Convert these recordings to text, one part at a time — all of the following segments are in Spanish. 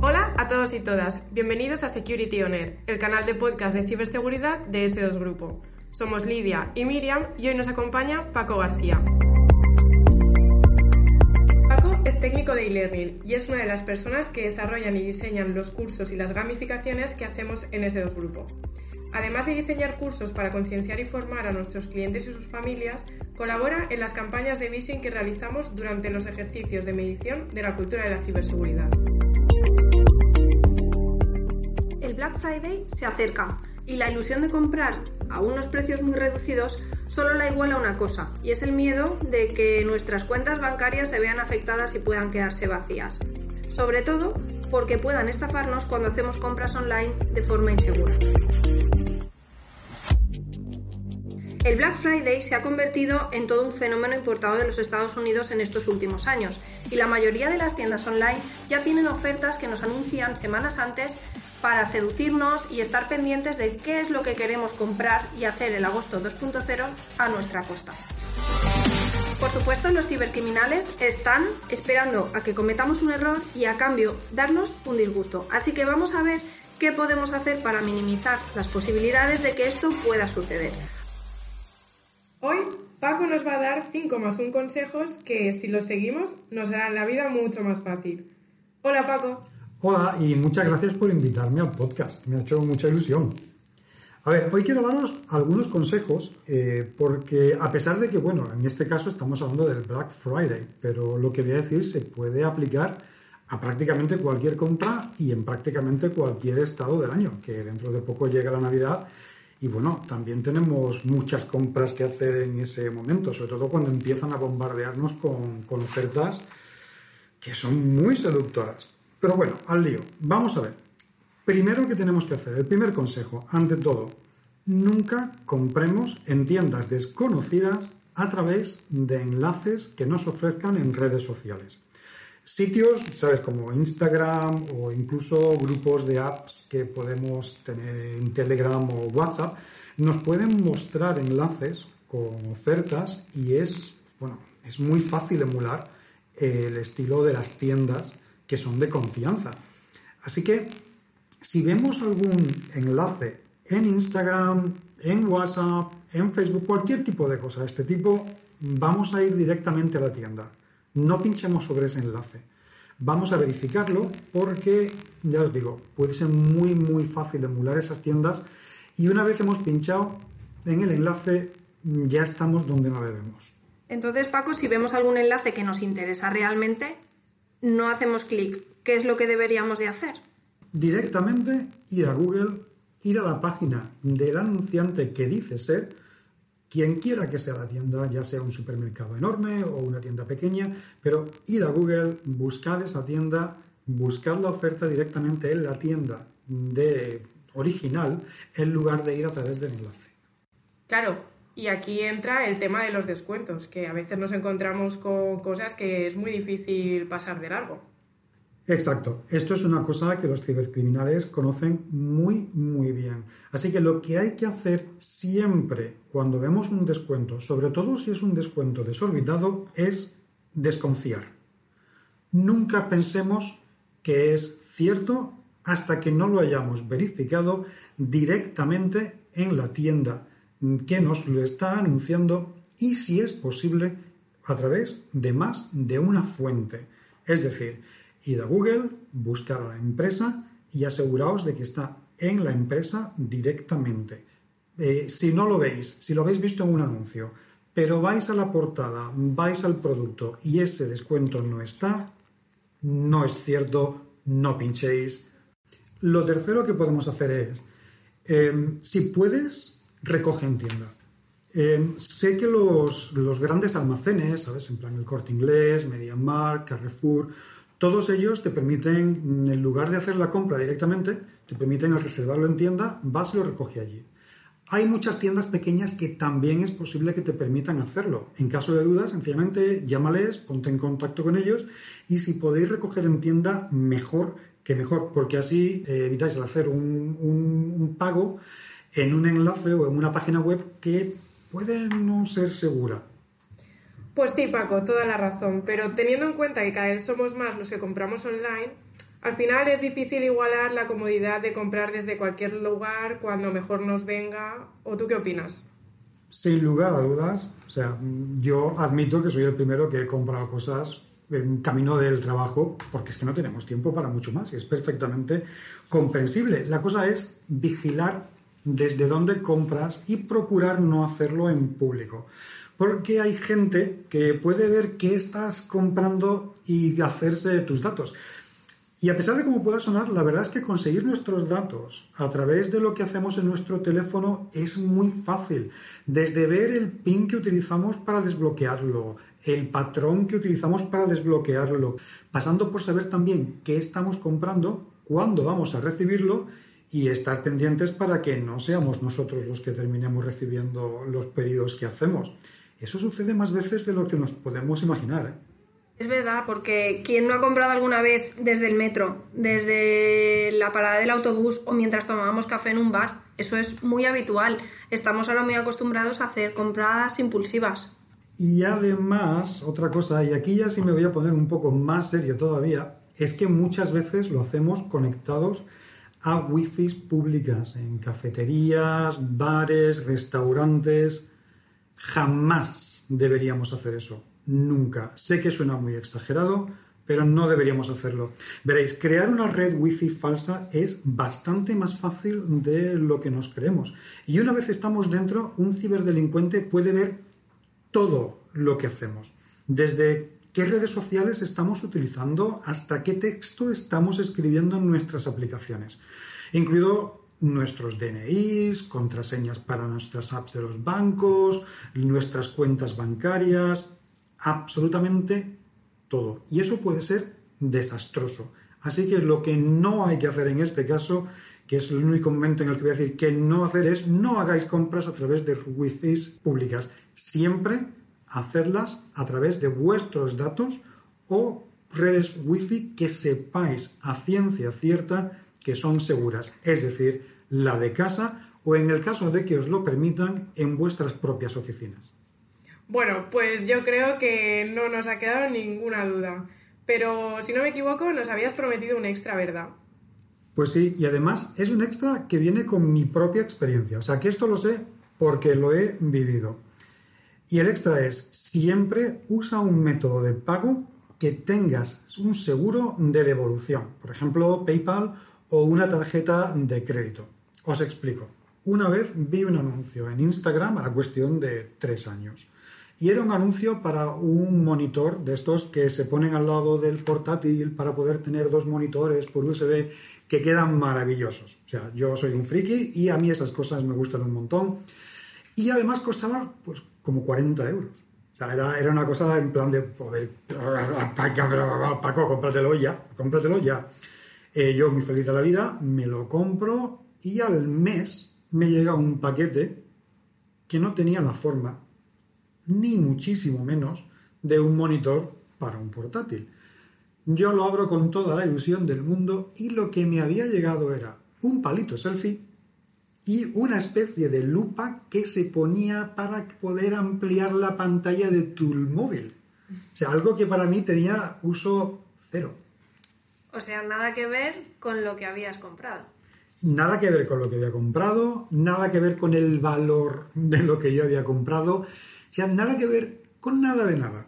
Hola a todos y todas, bienvenidos a Security On Air, el canal de podcast de ciberseguridad de S2 Grupo. Somos Lidia y Miriam y hoy nos acompaña Paco García. Paco es técnico de e-learning y es una de las personas que desarrollan y diseñan los cursos y las gamificaciones que hacemos en S2 Grupo. Además de diseñar cursos para concienciar y formar a nuestros clientes y sus familias, colabora en las campañas de phishing que realizamos durante los ejercicios de medición de la cultura de la ciberseguridad. El Black Friday se acerca y la ilusión de comprar a unos precios muy reducidos solo la iguala una cosa, y es el miedo de que nuestras cuentas bancarias se vean afectadas y puedan quedarse vacías. Sobre todo porque puedan estafarnos cuando hacemos compras online de forma insegura. El Black Friday se ha convertido en todo un fenómeno importado de los Estados Unidos en estos últimos años y la mayoría de las tiendas online ya tienen ofertas que nos anuncian semanas antes para seducirnos y estar pendientes de qué es lo que queremos comprar y hacer el agosto 2.0 a nuestra costa. Por supuesto, los cibercriminales están esperando a que cometamos un error y a cambio darnos un disgusto. Así que vamos a ver qué podemos hacer para minimizar las posibilidades de que esto pueda suceder. Hoy Paco nos va a dar 5 más 1 consejos que si los seguimos nos harán la vida mucho más fácil. Hola Paco. Hola y muchas gracias por invitarme al podcast. Me ha hecho mucha ilusión. A ver, hoy quiero daros algunos consejos eh, porque a pesar de que, bueno, en este caso estamos hablando del Black Friday, pero lo que voy a decir se puede aplicar a prácticamente cualquier compra y en prácticamente cualquier estado del año, que dentro de poco llega la Navidad y bueno, también tenemos muchas compras que hacer en ese momento, sobre todo cuando empiezan a bombardearnos con, ofertas que son muy seductoras. Pero bueno, al lío. Vamos a ver. Primero que tenemos que hacer, el primer consejo, ante todo, nunca compremos en tiendas desconocidas a través de enlaces que nos ofrezcan en redes sociales sitios, ¿sabes? Como Instagram o incluso grupos de apps que podemos tener en Telegram o WhatsApp, nos pueden mostrar enlaces con ofertas y es, bueno, es muy fácil emular el estilo de las tiendas que son de confianza. Así que si vemos algún enlace en Instagram, en WhatsApp, en Facebook, cualquier tipo de cosa de este tipo, vamos a ir directamente a la tienda no pinchemos sobre ese enlace. Vamos a verificarlo porque, ya os digo, puede ser muy, muy fácil emular esas tiendas y una vez hemos pinchado en el enlace ya estamos donde no debemos. Entonces, Paco, si vemos algún enlace que nos interesa realmente, no hacemos clic. ¿Qué es lo que deberíamos de hacer? Directamente ir a Google, ir a la página del anunciante que dice ser, quien quiera que sea la tienda, ya sea un supermercado enorme o una tienda pequeña, pero ir a Google, buscar esa tienda, buscar la oferta directamente en la tienda de original en lugar de ir a través del enlace. Claro, y aquí entra el tema de los descuentos, que a veces nos encontramos con cosas que es muy difícil pasar de largo. Exacto. Esto es una cosa que los cibercriminales conocen muy, muy bien. Así que lo que hay que hacer siempre cuando vemos un descuento, sobre todo si es un descuento desorbitado, es desconfiar. Nunca pensemos que es cierto hasta que no lo hayamos verificado directamente en la tienda que nos lo está anunciando y si es posible a través de más de una fuente. Es decir, Id a Google, buscar a la empresa y aseguraos de que está en la empresa directamente. Eh, si no lo veis, si lo habéis visto en un anuncio, pero vais a la portada, vais al producto y ese descuento no está, no es cierto, no pinchéis. Lo tercero que podemos hacer es, em, si puedes, recoge en tienda. Em, sé que los, los, grandes almacenes, ¿sabes? En plan el corte inglés, MediaMarkt, Carrefour, todos ellos te permiten, en lugar de hacer la compra directamente, te permiten al reservarlo en tienda, vas y lo recoge allí. Hay muchas tiendas pequeñas que también es posible que te permitan hacerlo. En caso de dudas, sencillamente llámales, ponte en contacto con ellos y si podéis recoger en tienda, mejor que mejor, porque así eh, evitáis el hacer un, un pago en un enlace o en una página web que puede no ser segura. Pues sí, Paco, toda la razón. Pero teniendo en cuenta que cada vez somos más los que compramos online, al final es difícil igualar la comodidad de comprar desde cualquier lugar cuando mejor nos venga. ¿O tú qué opinas? Sin lugar a dudas. O sea, yo admito que soy el primero que he comprado cosas en camino del trabajo porque es que no tenemos tiempo para mucho más y es perfectamente comprensible. La cosa es vigilar desde dónde compras y procurar no hacerlo en público. Porque hay gente que puede ver qué estás comprando y hacerse tus datos. Y a pesar de cómo pueda sonar, la verdad es que conseguir nuestros datos a través de lo que hacemos en nuestro teléfono es muy fácil. Desde ver el PIN que utilizamos para desbloquearlo, el patrón que utilizamos para desbloquearlo, pasando por saber también qué estamos comprando, cuándo vamos a recibirlo y estar pendientes para que no seamos nosotros los que terminemos recibiendo los pedidos que hacemos. Eso sucede más veces de lo que nos podemos imaginar. ¿eh? Es verdad, porque ¿quién no ha comprado alguna vez desde el metro, desde la parada del autobús o mientras tomábamos café en un bar? Eso es muy habitual. Estamos ahora muy acostumbrados a hacer compras impulsivas. Y además, otra cosa, y aquí ya sí me voy a poner un poco más serio todavía, es que muchas veces lo hacemos conectados a wifi públicas, en cafeterías, bares, restaurantes. Jamás deberíamos hacer eso. Nunca. Sé que suena muy exagerado, pero no deberíamos hacerlo. Veréis, crear una red wifi falsa es bastante más fácil de lo que nos creemos. Y una vez estamos dentro, un ciberdelincuente puede ver todo lo que hacemos. Desde qué redes sociales estamos utilizando hasta qué texto estamos escribiendo en nuestras aplicaciones, incluido nuestros DNIs, contraseñas para nuestras apps de los bancos, nuestras cuentas bancarias, absolutamente todo. Y eso puede ser desastroso. Así que lo que no hay que hacer en este caso, que es el único momento en el que voy a decir que no hacer es no hagáis compras a través de wifi públicas. Siempre hacedlas a través de vuestros datos o redes wifi que sepáis a ciencia cierta que son seguras, es decir, la de casa o en el caso de que os lo permitan en vuestras propias oficinas. Bueno, pues yo creo que no nos ha quedado ninguna duda. Pero si no me equivoco, nos habías prometido un extra, ¿verdad? Pues sí, y además es un extra que viene con mi propia experiencia. O sea, que esto lo sé porque lo he vivido. Y el extra es, siempre usa un método de pago que tengas un seguro de devolución, por ejemplo PayPal o una tarjeta de crédito. Os explico. Una vez vi un anuncio en Instagram a la cuestión de tres años. Y era un anuncio para un monitor de estos que se ponen al lado del portátil para poder tener dos monitores por USB que quedan maravillosos. O sea, yo soy un friki y a mí esas cosas me gustan un montón. Y además costaba pues como 40 euros. O sea, era, una cosa en plan de, poder, Paco, cómpratelo ya, cómpratelo ya. Eh, yo, muy feliz de la vida, me lo compro y al mes me llega un paquete que no tenía la forma, ni muchísimo menos, de un monitor para un portátil. Yo lo abro con toda la ilusión del mundo y lo que me había llegado era un palito selfie y una especie de lupa que se ponía para poder ampliar la pantalla de tu móvil. O sea, algo que para mí tenía uso cero. O sea, nada que ver con lo que habías comprado. Nada que ver con lo que había comprado, nada que ver con el valor de lo que yo había comprado, o sea, nada que ver con nada de nada.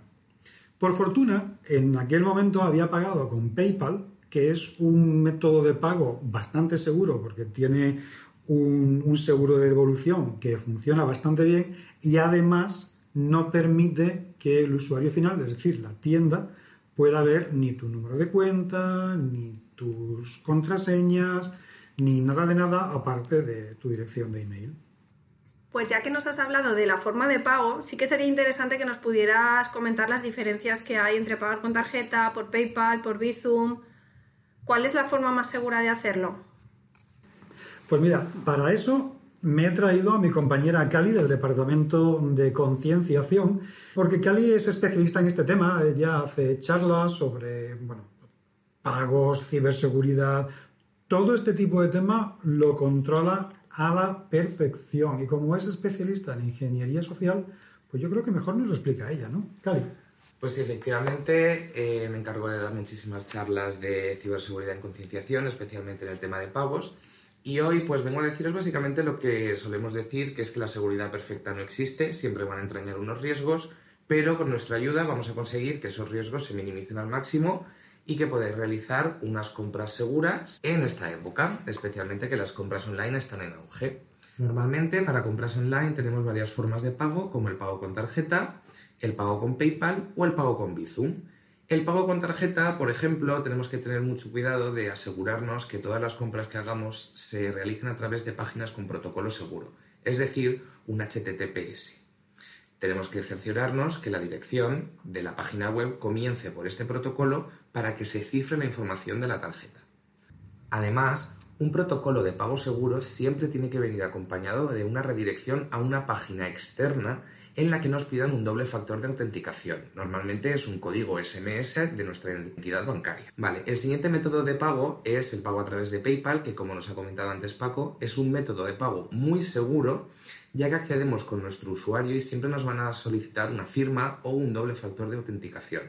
Por fortuna, en aquel momento había pagado con PayPal, que es un método de pago bastante seguro porque tiene un, seguro de devolución que funciona bastante bien y además no permite que el usuario final, es decir, la tienda, pueda ver ni tu número de cuenta, ni tus contraseñas, ni nada de nada aparte de tu dirección de email. Pues ya que nos has hablado de la forma de pago, sí que sería interesante que nos pudieras comentar las diferencias que hay entre pagar con tarjeta, por PayPal, por Bizum. ¿Cuál es la forma más segura de hacerlo? Pues mira, para eso me he traído a mi compañera Cali del Departamento de Concienciación, porque Cali es especialista en este tema. Ella hace charlas sobre bueno, pagos, ciberseguridad, todo este tipo de tema lo controla a la perfección. Y como es especialista en ingeniería social, Pues yo creo que mejor nos lo explica ella, ¿no? Cali. Pues sí, efectivamente, eh, me encargo de dar muchísimas charlas de ciberseguridad en concienciación, especialmente en el tema de pagos. Y hoy pues vengo a deciros básicamente lo que solemos decir, que es que la seguridad perfecta no existe, siempre van a entrañar unos riesgos, pero con nuestra ayuda vamos a conseguir que esos riesgos se minimicen al máximo y que podáis realizar unas compras seguras en esta época, especialmente que las compras online están en auge. Normalmente para compras online tenemos varias formas de pago, como el pago con tarjeta, el pago con PayPal o el pago con Bizum. El pago con tarjeta, por ejemplo, tenemos que tener mucho cuidado de asegurarnos que todas las compras que hagamos se realicen a través de páginas con protocolo seguro, es decir, un HTTPS. Tenemos que cerciorarnos que la dirección de la página web comience por este protocolo para que se cifre la información de la tarjeta. Además, un protocolo de pago seguro siempre tiene que venir acompañado de una redirección a una página externa en la que nos pidan un doble factor de autenticación. Normalmente es un código SMS de nuestra entidad bancaria. Vale, el siguiente método de pago es el pago a través de PayPal, que como nos ha comentado antes Paco, es un método de pago muy seguro, ya que accedemos con nuestro usuario y siempre nos van a solicitar una firma o un doble factor de autenticación.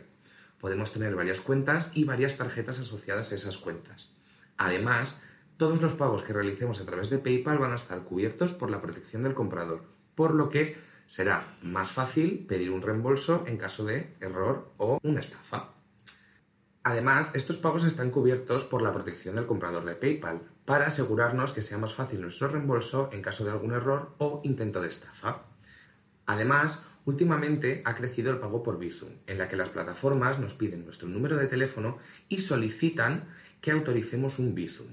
Podemos tener varias cuentas y varias tarjetas asociadas a esas cuentas. Además, todos los pagos que realicemos a través de PayPal van a estar cubiertos por la protección del comprador, por lo que será más fácil pedir un reembolso en caso de error o una estafa. Además, estos pagos están cubiertos por la protección del comprador de PayPal, para asegurarnos que sea más fácil nuestro reembolso en caso de algún error o intento de estafa. Además, últimamente ha crecido el pago por Visum, en la que las plataformas nos piden nuestro número de teléfono y solicitan que autoricemos un Visum.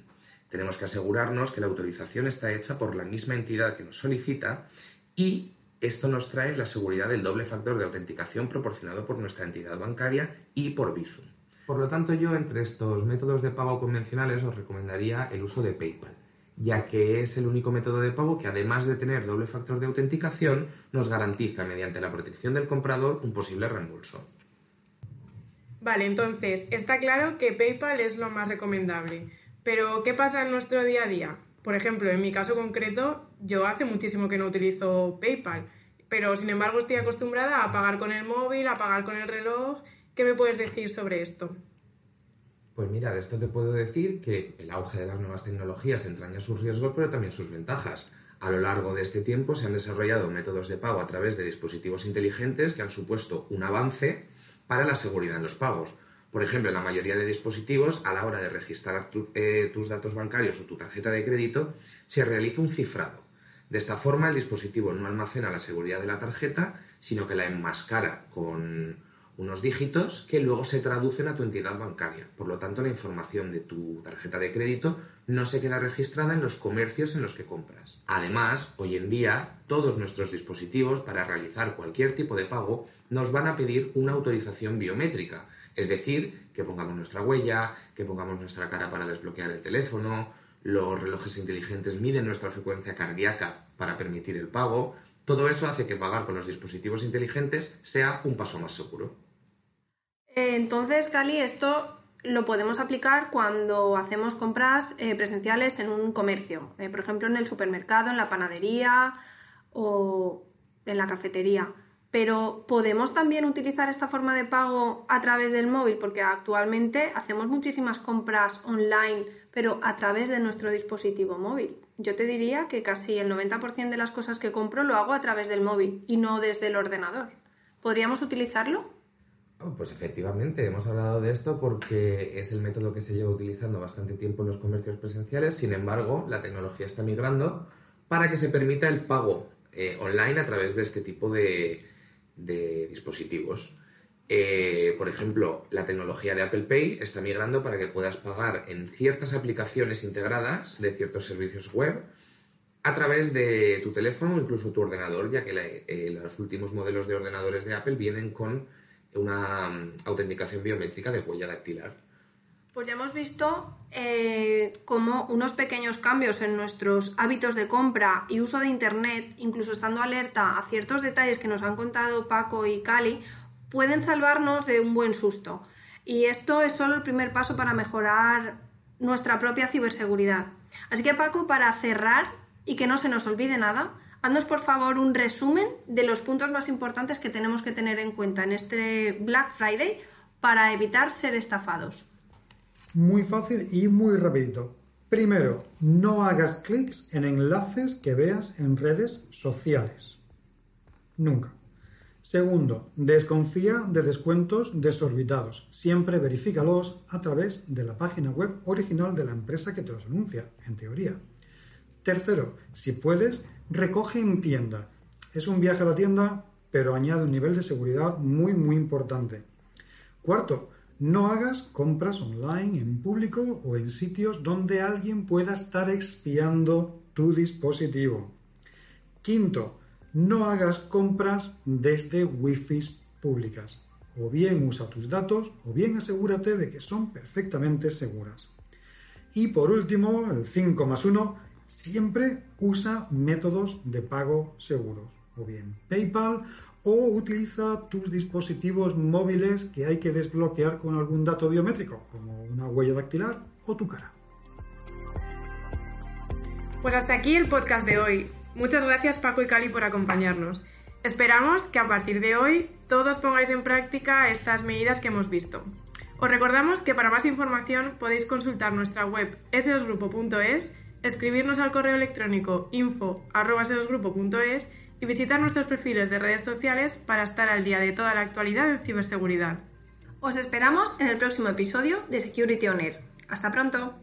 Tenemos que asegurarnos que la autorización está hecha por la misma entidad que nos solicita y esto nos trae la seguridad del doble factor de autenticación proporcionado por nuestra entidad bancaria y por Bizum. Por lo tanto, yo entre estos métodos de pago convencionales os recomendaría el uso de PayPal, ya que es el único método de pago que además de tener doble factor de autenticación, nos garantiza mediante la protección del comprador un posible reembolso. Vale, entonces, está claro que PayPal es lo más recomendable. Pero, ¿qué pasa en nuestro día a día? Por ejemplo, en mi caso concreto, yo hace muchísimo que no utilizo PayPal, pero sin embargo estoy acostumbrada a pagar con el móvil, a pagar con el reloj. ¿Qué me puedes decir sobre esto? Pues mira, de esto te puedo decir que el auge de las nuevas tecnologías entraña sus riesgos, pero también sus ventajas. A lo largo de este tiempo se han desarrollado métodos de pago a través de dispositivos inteligentes que han supuesto un avance para la seguridad en los pagos. Por ejemplo, en la mayoría de dispositivos, a la hora de registrar eh, tus datos bancarios o tu tarjeta de crédito, se realiza un cifrado. De esta forma, el dispositivo no almacena la seguridad de la tarjeta, sino que la enmascara con unos dígitos que luego se traducen a tu entidad bancaria. Por lo tanto, la información de tu tarjeta de crédito no se queda registrada en los comercios en los que compras. Además, hoy en día, todos nuestros dispositivos para realizar cualquier tipo de pago nos van a pedir una autorización biométrica, es decir, que pongamos nuestra huella, que pongamos nuestra cara para desbloquear el teléfono, los relojes inteligentes miden nuestra frecuencia cardíaca para permitir el pago. Todo eso hace que pagar con los dispositivos inteligentes sea un paso más seguro. Entonces, Cali, esto lo podemos aplicar cuando hacemos compras eh, presenciales en un comercio, eh, por ejemplo en el supermercado, en la panadería o en la cafetería pero podemos también utilizar esta forma de pago a través del móvil, porque actualmente hacemos muchísimas compras online, pero a través de nuestro dispositivo móvil. Yo te diría que casi el 90% de las cosas que compro lo hago a través del móvil y no desde el ordenador. ¿Podríamos utilizarlo? Oh, pues efectivamente, hemos hablado de esto porque es el método que se lleva utilizando bastante tiempo en los comercios presenciales. Sin embargo, la tecnología está migrando para que se permita el pago eh, online a través de este tipo de, de dispositivos. Eh, por ejemplo, la tecnología de Apple Pay está migrando para que puedas pagar en ciertas aplicaciones integradas de ciertos servicios web a través de tu teléfono o incluso tu ordenador, ya que eh, los últimos modelos de ordenadores de Apple vienen con una mm, autenticación biométrica de huella dactilar. Pues ya hemos visto eh, cómo unos pequeños cambios en nuestros hábitos de compra y uso de Internet, incluso estando alerta a ciertos detalles que nos han contado Paco y Cali, pueden salvarnos de un buen susto. Y esto es solo el primer paso para mejorar nuestra propia ciberseguridad. Así que Paco, para cerrar y que no se nos olvide nada, Haznos por favor un resumen de los puntos más importantes que tenemos que tener en cuenta en este Black Friday para evitar ser estafados. Muy fácil y muy rapidito. Primero, no hagas clics en enlaces que veas en redes sociales. Nunca. Segundo, desconfía de descuentos desorbitados. Siempre verifícalos a través de la página web original de la empresa que te los anuncia, en teoría. Tercero, si puedes, recoge en tienda. Es un viaje a la tienda, pero añade un nivel de seguridad muy, muy importante. Cuarto, no hagas compras online, en público o en sitios donde alguien pueda estar expiando tu dispositivo. Quinto, no hagas compras desde wifi públicas. O bien usa tus datos o bien asegúrate de que son perfectamente seguras. Y por último, el 5 más 1, siempre usa métodos de pago seguros. O bien PayPal o utiliza tus dispositivos móviles que hay que desbloquear con algún dato biométrico, como una huella dactilar o tu cara. Pues hasta aquí el podcast de hoy. Muchas gracias Paco y Cali por acompañarnos. Esperamos que a partir de hoy todos pongáis en práctica estas medidas que hemos visto. Os recordamos que para más información podéis consultar nuestra web s2grupo.es, escribirnos al correo electrónico info.s2grupo.es y visitar nuestros perfiles de redes sociales para estar al día de toda la actualidad en ciberseguridad. Os esperamos en el próximo episodio de Security On Air. Hasta pronto.